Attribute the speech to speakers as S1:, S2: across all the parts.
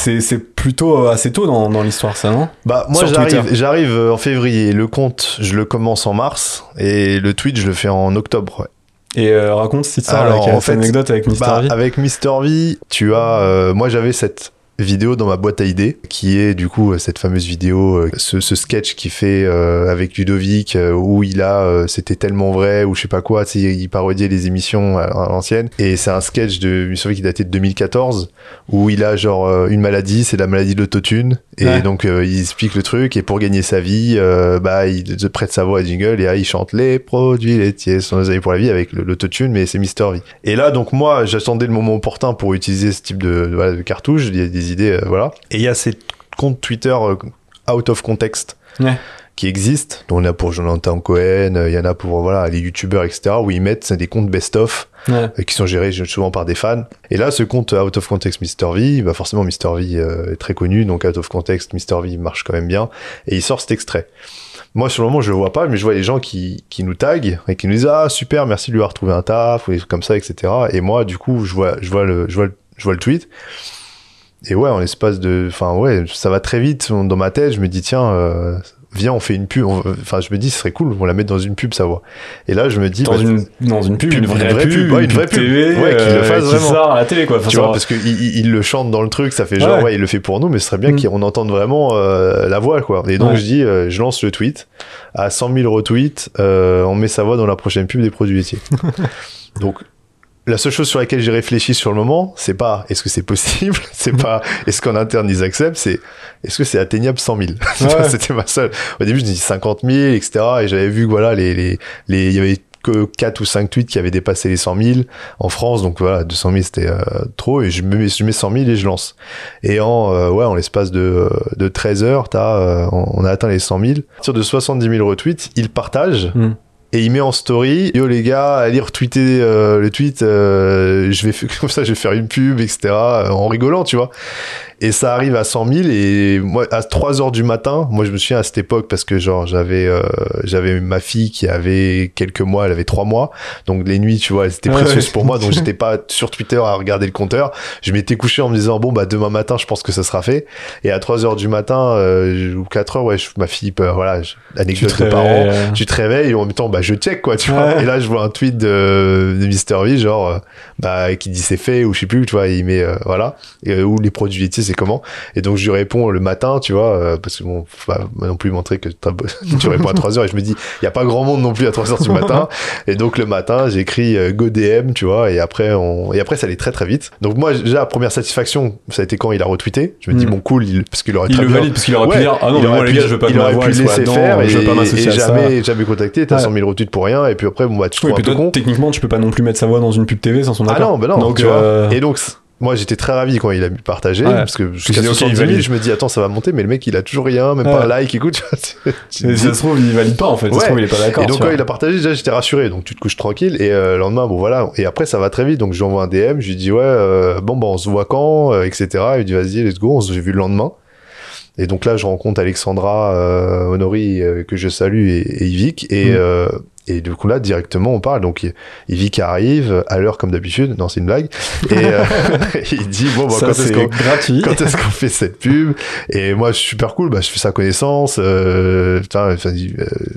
S1: C'est c'est plutôt euh, assez tôt dans, dans l'histoire, ça, non?
S2: Bah moi j'arrive euh, en février. Le compte je le commence en mars et le tweet je le fais en octobre. ouais.
S1: Et euh, raconte cette histoire
S2: Alors,
S1: avec
S2: en
S1: cette
S2: fait,
S1: anecdote avec Mister
S2: Bah,
S1: V.
S2: avec Mister V, tu as euh, moi j'avais cette vidéo dans ma boîte à idées qui est du coup euh, cette fameuse vidéo euh, ce, ce sketch qu'il fait euh, avec Ludovic où il a c'était tellement vrai ou je sais pas quoi il parodiait les émissions à, à l'ancienne. Et c'est un sketch de Mister V qui datait de 2014 où il a genre une maladie c'est la maladie de l'autotune. Et
S1: Ouais.
S2: donc il explique le truc et pour gagner sa vie bah il prête sa voix à jingle et là il chante les produits laitiers sont des amis pour la vie avec l'autotune mais c'est Mister V. Et là donc moi j'attendais le moment opportun pour utiliser ce type de, de, voilà, de cartouche. A des idées euh, voilà et il y a ces comptes Twitter euh, out of context
S1: Ouais.
S2: qui existent y en a pour Jonathan Cohen euh, il y en a pour voilà les youtubeurs etc où ils mettent des comptes best of
S1: Ouais.
S2: euh, qui sont gérés souvent par des fans. Et là, ce compte Out of Context Mr. V, bah forcément Mr. V euh, est très connu, donc Out of Context Mr. V marche quand même bien, et il sort cet extrait. Moi, sur le moment, je le vois pas, mais je vois les gens qui, qui nous taguent et qui nous disent ah super, merci de lui avoir trouvé un taf ou des trucs comme ça, etc. Et moi, du coup, je vois, je vois le, je vois le, je vois le tweet. Et ouais, en l'espace de, enfin ouais, ça va très vite dans ma tête. Je me dis tiens, euh, viens, on fait une pub. On- Enfin, je me dis ce serait cool, on la met dans une pub, sa voix. Et là, je me dis
S1: Dans,
S2: bah,
S1: une, dans une pub, une vraie, pub,
S2: ouais, une vraie pub.
S1: TV,
S2: Ouais, qu'il le
S1: euh,
S2: fasse
S1: qui
S2: vraiment.
S1: sort à la télé, quoi. Enfin,
S2: tu vois, parce qu'il il, il le chante dans le truc, ça fait genre,
S1: Ouais.
S2: ouais, il le fait pour nous, mais ce serait bien
S1: Mm.
S2: qu'on entende vraiment euh, la voix, quoi. Et donc,
S1: Ouais.
S2: je dis, euh, je lance le tweet. À 100 000 retweets, euh, on met sa voix dans la prochaine pub des produits laitiers. donc, la seule chose sur laquelle j'ai réfléchi sur le moment, c'est pas est-ce que c'est possible, c'est pas est-ce qu'en interne ils acceptent, c'est est-ce que c'est atteignable 100 000.
S1: Ouais.
S2: C'était ma seule. Au début, je me dis 50 000, etc. Et j'avais vu que voilà, les, les, les, il y avait que 4 ou 5 tweets qui avaient dépassé les 100 000 en France. Donc voilà, 200 000 c'était euh, trop. Et je me mets, je mets 100 000 et je lance. Et en, euh, ouais, en l'espace de, de 13 heures, t'as, euh, on a atteint les 100 000. À partir de 70 000 retweets, il partage.
S1: Mm.
S2: Et il met en story, yo les gars, allez retweeter euh, le tweet, euh, je vais comme ça, je vais faire une pub, etc. en rigolant, tu vois. Et ça arrive à 100 000 et moi à 3 heures du matin, moi je me souviens à cette époque parce que genre j'avais euh, j'avais ma fille qui avait quelques mois, elle avait 3 mois, donc les nuits tu vois, elles étaient précieuses
S1: ouais.
S2: pour moi, donc j'étais pas sur Twitter à regarder le compteur. Je m'étais couché en me disant bon bah demain matin je pense que ça sera fait. Et à 3 heures du matin euh, ou 4 heures ouais, je- ma fille peut, voilà, je-
S1: tu
S2: anecdote
S1: te
S2: de parents
S1: euh,
S2: tu te réveilles et en même temps bah je check quoi tu
S1: Ouais.
S2: vois et là je vois un tweet de, de Mister V genre euh, bah qui dit c'est fait ou je sais plus tu vois il met voilà et, ou les produits laitiers c'est comment et donc je lui réponds le matin tu vois euh, parce que bon faut pas non plus montrer que tu réponds à 3 heures et je me dis il y a pas grand monde non plus à 3 heures du matin et donc le matin j'écris euh, go DM tu vois et après on et après ça allait très très vite donc moi déjà la première satisfaction ça a été quand il a retweeté je me dis
S1: Mm.
S2: bon cool il, parce qu'il aurait
S1: Il
S2: très
S1: le
S2: bien
S1: valide parce qu'il aurait pu dire Ah non, mais moi
S2: aurait
S1: les
S2: pu-
S1: gars, je veux pas que ma voix soit
S2: faire et,
S1: je veux pas m'associer à ça.
S2: jamais jamais contacté t'as
S1: Ouais.
S2: 100 000 retweets pour rien et puis après bon bah tu
S1: Oui, toi,
S2: con
S1: techniquement, tu peux pas non plus mettre sa voix dans une pub TV sans son
S2: ah
S1: accord.
S2: non bah non
S1: Donc,
S2: tu vois
S1: euh,
S2: et donc moi j'étais très ravi quand il a partagé
S1: Ouais.
S2: parce que jusqu'à
S1: dis, ok, il
S2: 70 000
S1: valide.
S2: je me dis attends ça va monter mais le mec il a toujours rien même
S1: Ouais.
S2: pas un like écoute
S1: Mais ça se trouve, il valide pas en fait. Ça se trouve, il est pas d'accord.
S2: et donc quand il a partagé déjà j'étais rassuré donc tu te couches tranquille et euh, le lendemain bon voilà et après ça va très vite donc je lui envoie un DM je lui dis ouais euh, bon bah on se voit quand euh, etc il dit vas-y let's go on se vu le lendemain et donc là je rencontre Alexandra euh, Honori euh, que je salue et, et Yvick et
S1: Mm.
S2: Et du coup là directement on parle. Donc Yvick arrive à l'heure comme d'habitude non c'est une blague. Et euh, il dit bon bah,
S1: ça,
S2: quand est-ce qu'on
S1: gratuit.
S2: quand est-ce qu'on fait cette pub? Et moi je suis super cool bah je fais sa connaissance euh, putain, euh,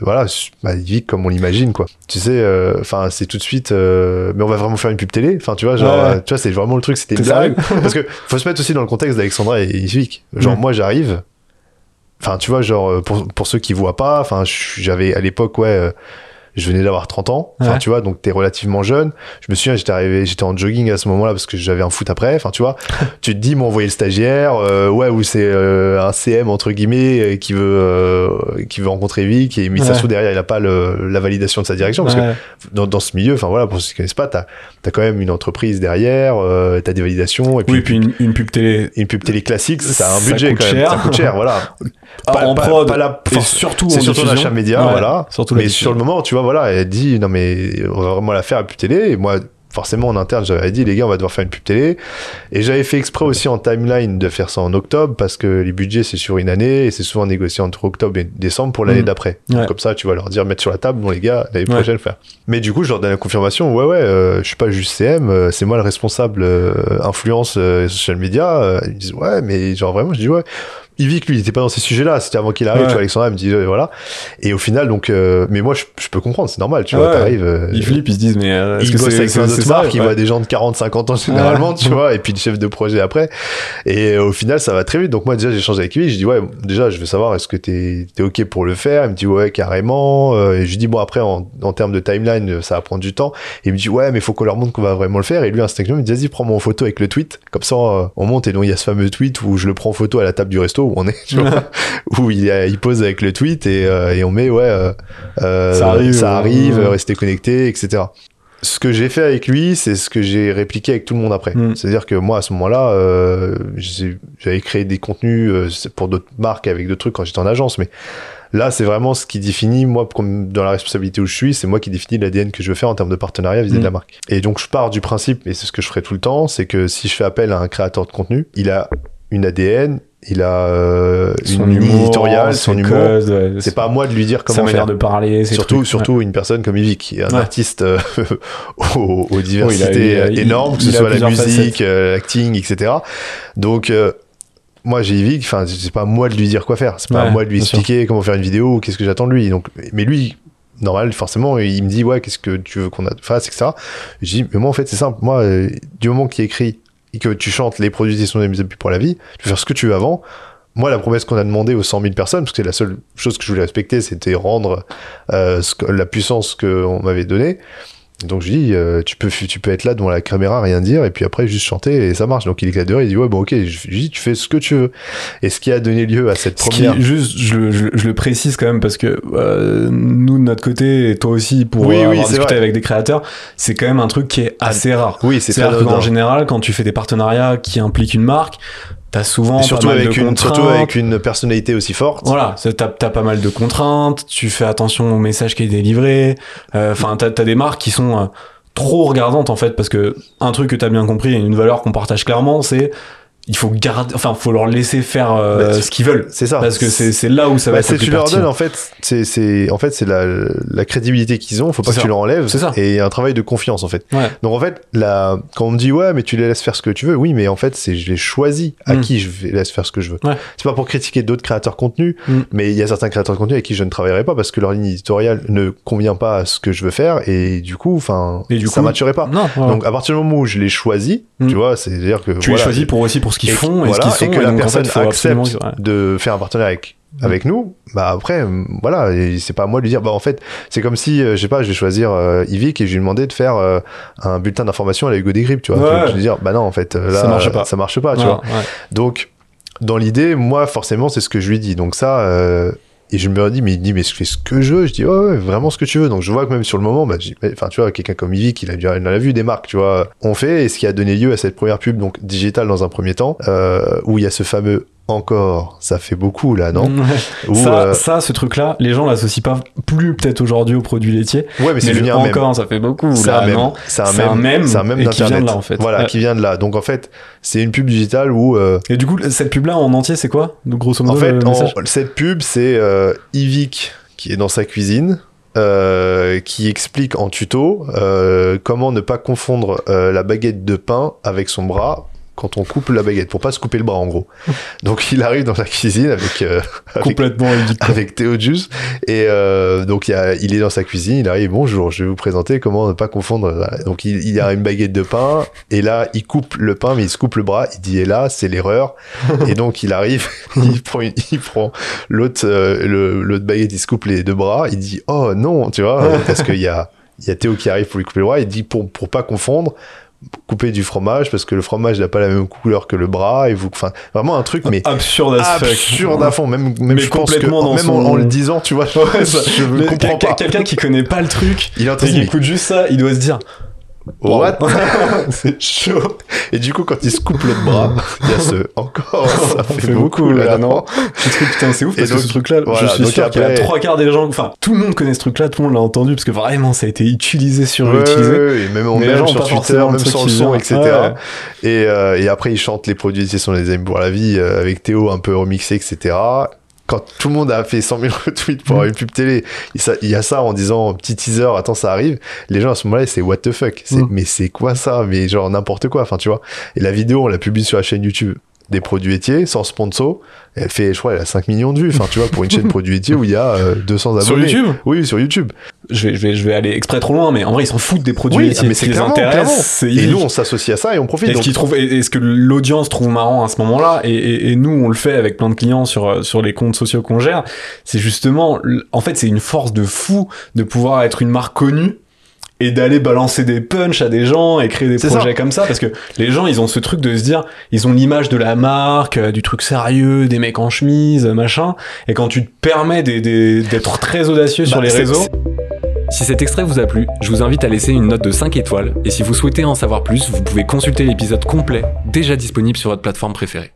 S2: voilà bah, il vit comme on l'imagine quoi. Tu sais euh, enfin c'est tout de suite euh, mais on va vraiment faire une pub télé. Enfin tu vois genre
S1: Ouais.
S2: tu vois c'est vraiment le truc c'était une blague. parce que faut se mettre aussi dans le contexte d'Alexandra et Yvick. Genre
S1: Mm.
S2: moi j'arrive enfin tu vois genre pour, pour ceux qui voient pas enfin j'avais à l'époque ouais je venais d'avoir 30 ans. Enfin,
S1: Ouais.
S2: tu vois, donc t'es relativement jeune. Je me souviens, j'étais arrivé, j'étais en jogging à ce moment-là parce que j'avais un foot après. Enfin, tu vois, tu te dis, m'ont envoyé le stagiaire, euh, ouais, ou c'est euh, un CM entre guillemets euh, qui veut euh, qui veut rencontrer Vic et ça
S1: Ouais.
S2: derrière, il a pas le, la validation de sa direction parce que dans, dans ce milieu, enfin voilà, pour ceux qui connaissent pas, t'as as quand même une entreprise derrière, t'as des validations et puis,
S1: Oui, puis une, une pub télé
S2: une pub télé classique, ça a un budget quand même,
S1: cher.
S2: ça coûte cher, voilà. Pas-
S1: en
S2: pas-
S1: prod,
S2: pas la-
S1: et surtout
S2: c'est surtout l'achat média, voilà.
S1: Surtout
S2: Mais sur le moment, tu vois, voilà, elle dit non mais on va vraiment la faire à pub télé. Et moi, forcément en interne, j'avais dit les gars, on va devoir faire une pub télé. Et j'avais fait exprès aussi en timeline de faire ça en octobre parce que les budgets c'est sur une année et c'est souvent négocié entre octobre et décembre pour l'année
S1: Mhm.
S2: d'après.
S1: Ouais.
S2: Comme ça, tu vas leur dire mettre sur la table, bon les gars, l'année
S1: Ouais.
S2: prochaine faire. Mais du coup, je leur donne la confirmation. Ouais ouais, euh, je suis pas juste CM, euh, c'est moi le responsable euh, influence euh, social media. Euh, ils me disent ouais, mais genre vraiment, je dis ouais. Yvick, lui, il était pas dans ces sujets-là. C'était avant qu'il arrive.
S1: Ouais.
S2: Tu vois, Alexandra me dit euh, voilà. Et au final, donc, euh, mais moi, je, je peux comprendre, c'est normal. Tu vois,
S1: Ouais.
S2: t'arrives. euh,
S1: Ils flippent, ils se disent, mais euh,
S2: ils
S1: que
S2: bossent
S1: c'est
S2: avec plein d'autres marques, ils voient des gens de 40-50 ans généralement, tu vois, et puis le chef de projet après. Et euh, au final, ça va très vite. Donc moi, déjà, j'ai échangé avec lui. Je dis, ouais, déjà, je veux savoir, est-ce que t'es es OK pour le faire? Il me dit, ouais, carrément. Euh, Et je lui dis, bon, après, en, en termes de timeline, ça va prendre du temps. Et il me dit, ouais, mais faut qu'on leur montre qu'on va vraiment le faire. Et lui, instinctivement, il me dit, vas-y, prends-moi en photo avec le tweet. Comme ça, on monte. Et donc, il y a ce fameux tweet où je le prends en photo à la table du resto où on est, tu vois, où il, il pose avec le tweet et, euh, et on met, ouais, euh, euh,
S1: Ça arrive,
S2: ça arrive, restez connectés, etc ce que j'ai fait avec lui, c'est ce que j'ai répliqué avec tout le monde après.
S1: Mm.
S2: C'est-à-dire que moi, à ce moment-là, euh, j'avais créé des contenus euh, pour d'autres marques avec d'autres trucs quand j'étais en agence, mais là, c'est vraiment ce qui définit, moi, dans la responsabilité où je suis, c'est moi qui définis l'ADN que je veux faire en termes de partenariat vis-à-vis
S1: Mm.
S2: de la marque. Et donc, je pars du principe, et c'est ce que je ferai tout le temps, c'est que si je fais appel à un créateur de contenu, il a une ADN, il a euh, une
S1: Son
S2: ligne
S1: humour,
S2: éditoriale, son humour.
S1: ouais,
S2: C'est pas à moi de lui dire
S1: sa
S2: comment
S1: manière
S2: faire.
S1: de parler,
S2: Surtout,
S1: trucs,
S2: surtout une personne comme Yvick, qui est un
S1: Ouais.
S2: artiste euh, aux, aux diversités
S1: il a-
S2: énormes, que ce soit la musique, euh, l'acting, etc. Donc, euh, moi, j'ai Yvick, enfin, c'est pas à moi de lui dire quoi faire. C'est pas à moi de lui
S1: sûr.
S2: expliquer comment faire une vidéo ou qu'est-ce que j'attends de lui. Donc, mais lui, normal, forcément, il me dit, ouais, qu'est-ce que tu veux qu'on fasse, etc. Je dis, mais moi, en fait, c'est simple. Moi, du moment qu'il écrit que tu chantes les produits sont des mises pour la vie, tu peux faire ce que tu veux avant. Moi, la promesse qu'on a demandé aux 100 000 personnes, parce que c'est la seule chose que je voulais respecter, c'était rendre euh, la puissance qu'on m'avait donnée. Donc je dis, euh, tu, peux, tu peux être là devant la caméra, rien dire, et puis après juste chanter, et ça marche. Donc il éclate de rire, il dit, ouais, bon, ok, je lui dis, tu fais ce que tu veux. Et ce qui a donné lieu à cette
S1: Ce qui,
S2: première.
S1: juste, je, le- je- je le précise quand même parce que euh, nous de notre côté et toi aussi pour
S2: Oui,
S1: euh,
S2: oui,
S1: avoir
S2: c'est
S1: discuté
S2: vrai.
S1: avec des créateurs, c'est quand même un truc qui est assez rare.
S2: Oui, c'est très
S1: C'est-à-dire qu'en général, quand tu fais des partenariats qui impliquent une marque, t'as souvent
S2: Et surtout
S1: pas mal
S2: avec,
S1: de
S2: une, surtout avec une personnalité aussi forte.
S1: Voilà, t'as pas mal de contraintes, tu fais attention au message qui est délivré. euh, Enfin, t'as as des marques qui sont euh, trop regardantes en fait, parce que un truc que t'as bien compris et une valeur qu'on partage clairement, c'est il faut garder, enfin, faut leur laisser faire euh,
S2: Bah,
S1: ce qu'ils veulent,
S2: C'est ça.
S1: parce que c'est c'est là où ça va
S2: Bah,
S1: être le
S2: c'est
S1: plus
S2: tu leur donnes en fait c'est c'est en fait c'est la, la crédibilité qu'ils ont faut pas que
S1: ça.
S2: tu leur enlèves
S1: C'est ça.
S2: et un travail de confiance en fait
S1: Ouais.
S2: donc en fait la quand on me dit ouais mais tu les laisses faire ce que tu veux oui mais en fait c'est je les choisis à
S1: Mm.
S2: qui je vais- laisse faire ce que je veux
S1: Ouais.
S2: c'est pas pour critiquer d'autres créateurs de contenu
S1: Mm.
S2: mais il y a certains créateurs de contenu avec qui je ne travaillerai pas parce que leur ligne éditoriale ne convient pas à ce que je veux faire et du coup enfin
S1: Et du
S2: ça
S1: coup-
S2: matcherait pas
S1: Non, ouais.
S2: donc à partir du moment où je les choisis
S1: Mm.
S2: tu vois c'est à dire que
S1: tu
S2: voilà,
S1: les choisis pour aussi pour ce qu'ils
S2: et-
S1: font et
S2: voilà,
S1: ce qu'ils sont,
S2: et que la
S1: donc, en
S2: personne
S1: fait, faut absolument-
S2: accepte de faire un partenariat avec avec nous bah après euh, voilà et c'est pas à moi de lui dire bah en fait c'est comme si euh, je sais pas je vais choisir euh, Yvick et je lui demandais de faire euh, un bulletin d'information à la Hugo Décrypte tu vois
S1: Ouais.
S2: je vais lui dire bah non en fait là
S1: Ça marche pas.
S2: ça marche pas tu
S1: Ouais,
S2: vois
S1: ouais.
S2: donc dans l'idée moi forcément c'est ce que je lui dis donc ça et je me dis mais il dit mais je fais ce que je veux. Je dis ouais, vraiment ce que tu veux. Donc je vois que même sur le moment bah, enfin tu vois quelqu'un comme Yvick il a a vu des marques tu vois on fait et ce qui a donné lieu à cette première pub donc digitale dans un premier temps euh, où il y a ce fameux encore ça fait beaucoup là non. Ou,
S1: ça,
S2: euh,
S1: ça, ce truc-là, les gens l'associent pas plus peut-être aujourd'hui aux produits laitiers.
S2: ouais mais c'est
S1: le encore, ça fait beaucoup.
S2: c'est
S1: Là,
S2: un
S1: non.
S2: c'est un mème c'est un mème
S1: et qui vient de là, en fait.
S2: voilà
S1: Ouais.
S2: qui vient de là donc en fait c'est une pub digitale où euh,
S1: Et du coup, cette pub-là en entier, c'est quoi Donc, Grosso
S2: En
S1: modo,
S2: fait,
S1: le
S2: en-
S1: message?
S2: cette pub, c'est euh, Yvick qui est dans sa cuisine, euh, qui explique en tuto euh, comment ne pas confondre euh, la baguette de pain avec son bras quand on coupe la baguette, pour pas se couper le bras en gros. Donc il arrive dans la cuisine avec euh, avec,
S1: Complètement
S2: avec Juice et euh, donc il, y a- il est dans sa cuisine, il arrive bonjour, je vais vous présenter comment ne pas confondre. Voilà. Donc il, a une baguette de pain et là il coupe le pain mais il se coupe le bras, il dit et là c'est l'erreur et donc il arrive, il prend une- il prend l'autre euh, l'autre baguette, il se coupe les deux bras, il dit oh non tu vois parce qu'il y a il y a Théo qui arrive pour lui couper le bras, il dit pour pour pas confondre couper du fromage parce que le fromage n'a pas la même couleur que le bras et vous enfin vraiment un truc mais
S1: Absurde as
S2: absurde à fond. Même même
S1: Mais
S2: je pense que même en,
S1: son-
S2: en le disant tu vois
S1: Ouais,
S2: je
S1: Mais
S2: comprends pas.
S1: Quelqu'un qui connaît pas le truc,
S2: il
S1: et qui écoute juste ça, il doit se dire
S2: what?
S1: C'est chaud.
S2: et du coup quand il se coupe l'autre bras il y a ce encore ça fait, beaucoup là non
S1: Ce truc, putain, c'est ouf
S2: Et
S1: parce
S2: donc,
S1: que ce truc-là,
S2: voilà,
S1: je suis sûr qu'il y a
S2: après-
S1: trois quarts des gens, enfin, tout le monde connaît ce truc-là, tout le monde l'a entendu parce que vraiment, ça a été utilisé,
S2: Ouais,
S1: surutilisé.
S2: ouais, et même, on même
S1: gens
S2: sur Twitter, même sur le son, etc.
S1: Ouais.
S2: Et, euh, et après, il chante les produits laitiers sont les amis pour la vie euh, avec Théo un peu remixé, etc. Quand tout le monde a fait 100 000 retweets pour avoir une pub télé, il y a ça en disant petit teaser, attends, ça arrive. Les gens à ce moment-là, c'est what the fuck.
S1: Mm.
S2: Mais c'est quoi ça? Mais genre n'importe quoi. Enfin, tu vois. Et la vidéo, on l'a publie sur la chaîne YouTube des produits laitiers sans sponsor. Elle fait, je crois, elle a 5 millions de vues. Enfin, tu vois, pour une chaîne produits laitiers où il y a euh, 200 abonnés.
S1: Sur YouTube?
S2: Oui, sur YouTube.
S1: Je vais, je, vais, je vais aller exprès trop loin, mais en vrai, ils s'en foutent des produits
S2: Oui, mais
S1: qui les
S2: clairement,
S1: intéresse,
S2: clairement.
S1: c'est
S2: Et nous, on s'associe à ça et on profite.
S1: Et ce
S2: Donc,
S1: et ce que l'audience trouve marrant à ce moment-là, et, et- et nous on le fait avec plein de clients sur sur les comptes sociaux qu'on gère, c'est justement, en fait, c'est une force de fou de pouvoir être une marque connue et d'aller balancer des punchs à des gens et créer des projets comme ça, parce que les gens ils ont ce truc de se dire, ils ont l'image de la marque, euh, du truc sérieux, des mecs en chemise, machin, et quand tu te permets d'être très audacieux sur
S3: Bah,
S1: les
S3: c'est-
S1: réseaux,
S3: Si cet extrait vous a plu, je vous invite à laisser une note de 5 étoiles et si vous souhaitez en savoir plus, vous pouvez consulter l'épisode complet déjà disponible sur votre plateforme préférée.